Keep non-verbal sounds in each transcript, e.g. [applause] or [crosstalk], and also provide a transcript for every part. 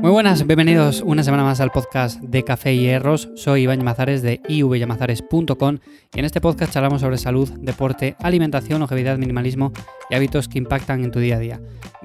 Muy buenas, bienvenidos una semana más al podcast de Café y Hierros. Soy Iván Llamazares de ivyamazares.com y en este podcast charlamos sobre salud, deporte, alimentación, longevidad, minimalismo y hábitos que impactan en tu día a día.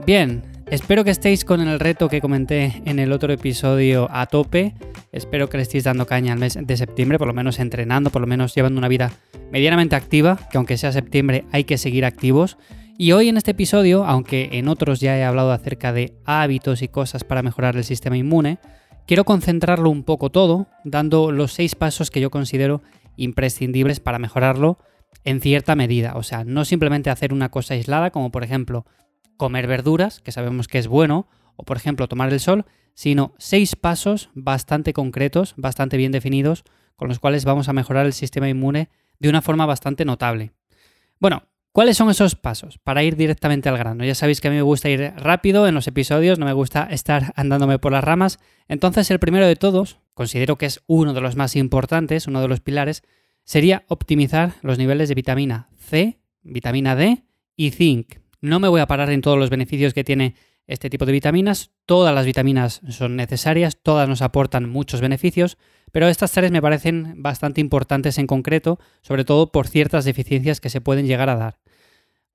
Bien, espero que estéis con el reto que comenté en el otro episodio a tope. Espero que le estéis dando caña al mes de septiembre, por lo menos entrenando, por lo menos llevando una vida medianamente activa, que aunque sea septiembre hay que seguir activos. Y hoy en este episodio, aunque en otros ya he hablado acerca de hábitos y cosas para mejorar el sistema inmune, quiero concentrarlo un poco todo, dando los seis pasos que yo considero imprescindibles para mejorarlo en cierta medida. O sea, no simplemente hacer una cosa aislada, como por ejemplo comer verduras, que sabemos que es bueno, o por ejemplo tomar el sol, sino seis pasos bastante concretos, bastante bien definidos, con los cuales vamos a mejorar el sistema inmune de una forma bastante notable. Bueno, ¿Cuáles son esos pasos? Para ir directamente al grano. Ya sabéis que a mí me gusta ir rápido en los episodios, no me gusta estar [laughs] andándome por las ramas. Entonces el primero de todos, considero que es uno de los más importantes, uno de los pilares, sería optimizar los niveles de vitamina C, vitamina D y zinc. No me voy a parar en todos los beneficios que tiene este tipo de vitaminas. Todas las vitaminas son necesarias, todas nos aportan muchos beneficios, pero estas tres me parecen bastante importantes en concreto, sobre todo por ciertas deficiencias que se pueden llegar a dar.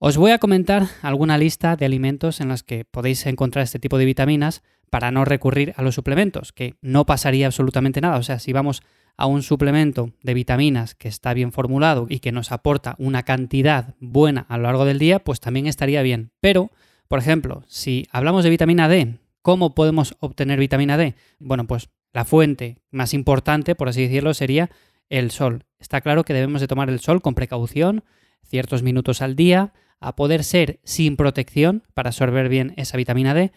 Os voy a comentar alguna lista de alimentos en las que podéis encontrar este tipo de vitaminas para no recurrir a los suplementos, que no pasaría absolutamente nada. O sea, si vamos a un suplemento de vitaminas que está bien formulado y que nos aporta una cantidad buena a lo largo del día, pues también estaría bien. Pero, por ejemplo, si hablamos de vitamina D, ¿cómo podemos obtener vitamina D? Bueno, pues la fuente más importante, por así decirlo, sería el sol. Está claro que debemos de tomar el sol con precaución, ciertos minutos al día, a poder ser sin protección para absorber bien esa vitamina D.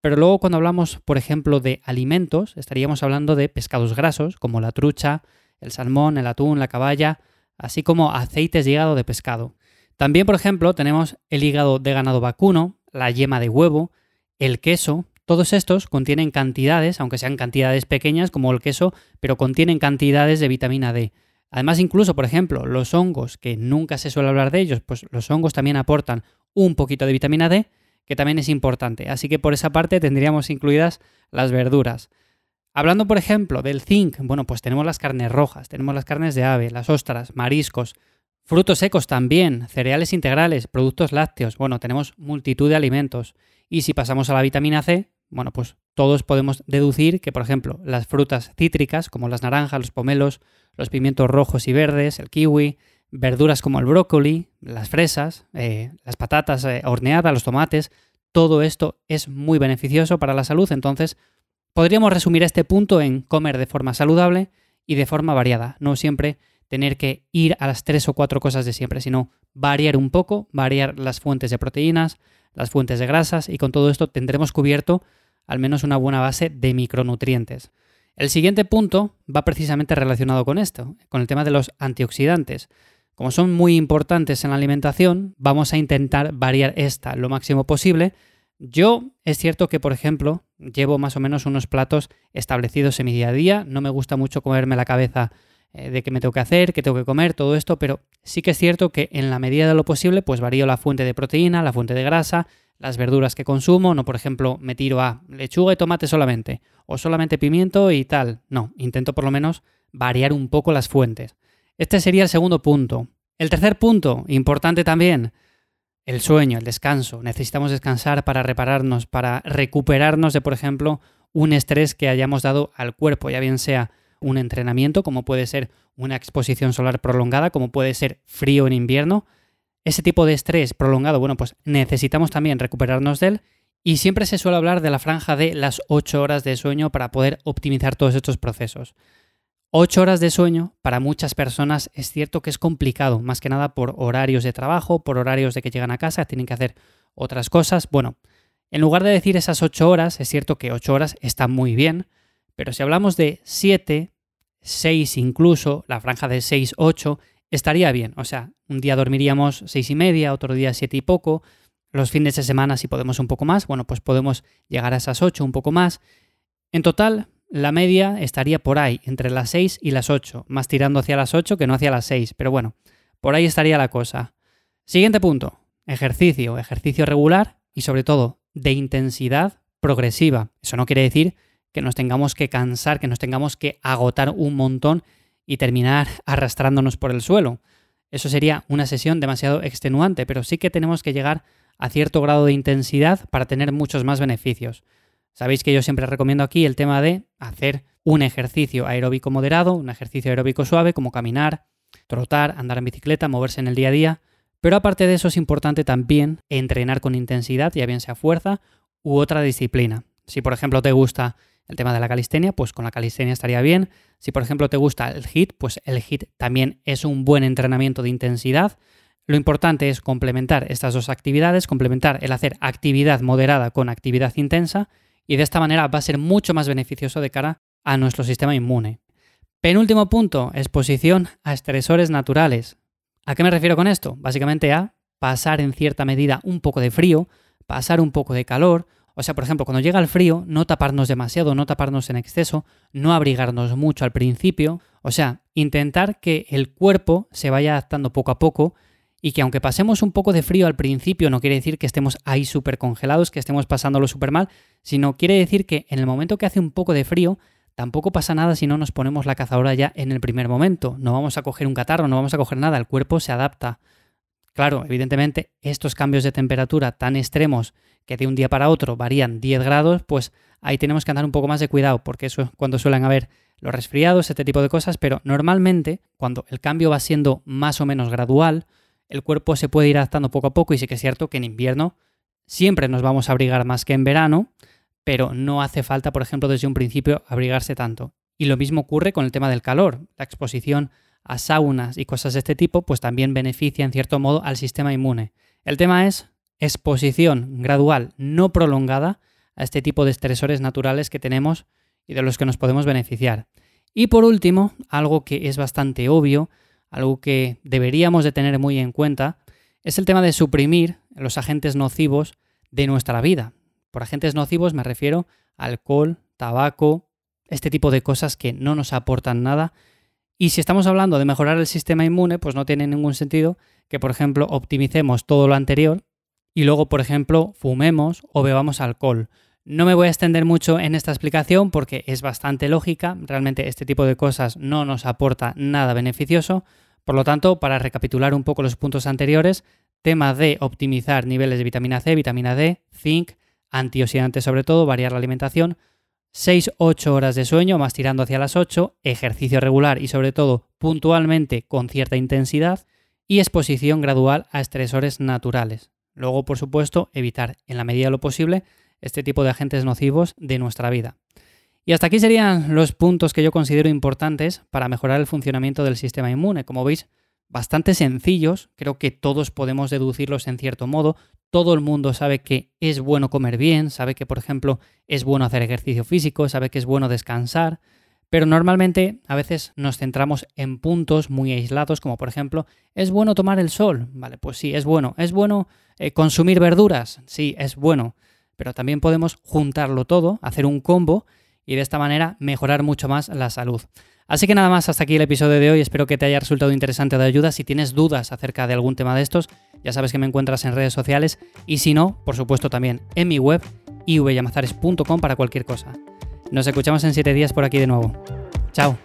Pero luego cuando hablamos, por ejemplo, de alimentos, estaríamos hablando de pescados grasos, como la trucha, el salmón, el atún, la caballa, así como aceites de hígado de pescado. También, por ejemplo, tenemos el hígado de ganado vacuno, la yema de huevo, el queso. Todos estos contienen cantidades, aunque sean cantidades pequeñas como el queso, pero contienen cantidades de vitamina D. Además, incluso, por ejemplo, los hongos, que nunca se suele hablar de ellos, pues los hongos también aportan un poquito de vitamina D, que también es importante. Así que por esa parte tendríamos incluidas las verduras. Hablando, por ejemplo, del zinc, bueno, pues tenemos las carnes rojas, tenemos las carnes de ave, las ostras, mariscos, frutos secos también, cereales integrales, productos lácteos, bueno, tenemos multitud de alimentos. Y si pasamos a la vitamina C, bueno, pues todos podemos deducir que, por ejemplo, las frutas cítricas, como las naranjas, los pomelos, los pimientos rojos y verdes, el kiwi, verduras como el brócoli, las fresas, eh, las patatas eh, horneadas, los tomates, todo esto es muy beneficioso para la salud, entonces podríamos resumir este punto en comer de forma saludable y de forma variada, no siempre tener que ir a las tres o cuatro cosas de siempre, sino variar un poco, variar las fuentes de proteínas, las fuentes de grasas y con todo esto tendremos cubierto al menos una buena base de micronutrientes. El siguiente punto va precisamente relacionado con esto, con el tema de los antioxidantes. Como son muy importantes en la alimentación, vamos a intentar variar esta lo máximo posible. Yo es cierto que, por ejemplo, llevo más o menos unos platos establecidos en mi día a día. No me gusta mucho comerme la cabeza eh, de qué me tengo que hacer, qué tengo que comer, todo esto, pero sí que es cierto que en la medida de lo posible, pues varío la fuente de proteína, la fuente de grasa, las verduras que consumo, no por ejemplo me tiro a lechuga y tomate solamente, o solamente pimiento y tal, no, intento por lo menos variar un poco las fuentes. Este sería el segundo punto. El tercer punto, importante también, el sueño, el descanso. Necesitamos descansar para repararnos, para recuperarnos de, por ejemplo, un estrés que hayamos dado al cuerpo, ya bien sea un entrenamiento, como puede ser una exposición solar prolongada, como puede ser frío en invierno, ese tipo de estrés prolongado, bueno, pues necesitamos también recuperarnos de él y siempre se suele hablar de la franja de las 8 horas de sueño para poder optimizar todos estos procesos. 8 horas de sueño para muchas personas es cierto que es complicado, más que nada por horarios de trabajo, por horarios de que llegan a casa, tienen que hacer otras cosas. Bueno, en lugar de decir esas 8 horas, es cierto que 8 horas está muy bien, pero si hablamos de 7, 6 incluso, la franja de 6-8, estaría bien. O sea, un día dormiríamos seis y media, otro día siete y poco. Los fines de semana, si podemos un poco más, bueno, pues podemos llegar a esas ocho, un poco más. En total, la media estaría por ahí, entre las seis y las ocho, más tirando hacia las ocho que no hacia las seis, pero bueno, por ahí estaría la cosa. Siguiente punto, ejercicio, ejercicio regular y sobre todo de intensidad progresiva. Eso no quiere decir que nos tengamos que cansar, que nos tengamos que agotar un montón y terminar arrastrándonos por el suelo. Eso sería una sesión demasiado extenuante, pero sí que tenemos que llegar a cierto grado de intensidad para tener muchos más beneficios. Sabéis que yo siempre recomiendo aquí el tema de hacer un ejercicio aeróbico moderado, un ejercicio aeróbico suave como caminar, trotar, andar en bicicleta, moverse en el día a día, pero aparte de eso es importante también entrenar con intensidad, ya bien sea fuerza u otra disciplina. Si por ejemplo te gusta el tema de la calistenia, pues con la calistenia estaría bien. Si por ejemplo te gusta el HIT, pues el HIT también es un buen entrenamiento de intensidad. Lo importante es complementar estas dos actividades, complementar el hacer actividad moderada con actividad intensa y de esta manera va a ser mucho más beneficioso de cara a nuestro sistema inmune. Penúltimo punto, exposición a estresores naturales. ¿A qué me refiero con esto? Básicamente a pasar en cierta medida un poco de frío, pasar un poco de calor o sea, por ejemplo, cuando llega el frío, no taparnos demasiado, no taparnos en exceso, no abrigarnos mucho al principio. O sea, intentar que el cuerpo se vaya adaptando poco a poco y que aunque pasemos un poco de frío al principio, no quiere decir que estemos ahí súper congelados, que estemos pasándolo súper mal, sino quiere decir que en el momento que hace un poco de frío, tampoco pasa nada si no nos ponemos la cazadora ya en el primer momento. No vamos a coger un catarro, no vamos a coger nada, el cuerpo se adapta. Claro, evidentemente, estos cambios de temperatura tan extremos que de un día para otro varían 10 grados, pues ahí tenemos que andar un poco más de cuidado, porque eso es cuando suelen haber los resfriados, este tipo de cosas, pero normalmente cuando el cambio va siendo más o menos gradual, el cuerpo se puede ir adaptando poco a poco y sí que es cierto que en invierno siempre nos vamos a abrigar más que en verano, pero no hace falta, por ejemplo, desde un principio abrigarse tanto. Y lo mismo ocurre con el tema del calor. La exposición a saunas y cosas de este tipo, pues también beneficia en cierto modo al sistema inmune. El tema es exposición gradual, no prolongada, a este tipo de estresores naturales que tenemos y de los que nos podemos beneficiar. Y por último, algo que es bastante obvio, algo que deberíamos de tener muy en cuenta, es el tema de suprimir los agentes nocivos de nuestra vida. Por agentes nocivos me refiero a alcohol, tabaco, este tipo de cosas que no nos aportan nada y si estamos hablando de mejorar el sistema inmune, pues no tiene ningún sentido que, por ejemplo, optimicemos todo lo anterior y luego, por ejemplo, fumemos o bebamos alcohol. No me voy a extender mucho en esta explicación porque es bastante lógica, realmente este tipo de cosas no nos aporta nada beneficioso, por lo tanto, para recapitular un poco los puntos anteriores, tema de optimizar niveles de vitamina C, vitamina D, zinc, antioxidantes sobre todo, variar la alimentación, 6-8 horas de sueño, más tirando hacia las 8, ejercicio regular y sobre todo puntualmente con cierta intensidad y exposición gradual a estresores naturales. Luego, por supuesto, evitar en la medida de lo posible este tipo de agentes nocivos de nuestra vida. Y hasta aquí serían los puntos que yo considero importantes para mejorar el funcionamiento del sistema inmune. Como veis, bastante sencillos, creo que todos podemos deducirlos en cierto modo, todo el mundo sabe que es bueno comer bien, sabe que por ejemplo es bueno hacer ejercicio físico, sabe que es bueno descansar, pero normalmente a veces nos centramos en puntos muy aislados, como por ejemplo, ¿es bueno tomar el sol? Vale, pues sí, es bueno. ¿Es bueno eh, consumir verduras? Sí, es bueno. Pero también podemos juntarlo todo, hacer un combo y de esta manera mejorar mucho más la salud. Así que nada más, hasta aquí el episodio de hoy. Espero que te haya resultado interesante de ayuda. Si tienes dudas acerca de algún tema de estos, ya sabes que me encuentras en redes sociales y si no, por supuesto también en mi web ivyamazares.com para cualquier cosa. Nos escuchamos en 7 días por aquí de nuevo. Chao.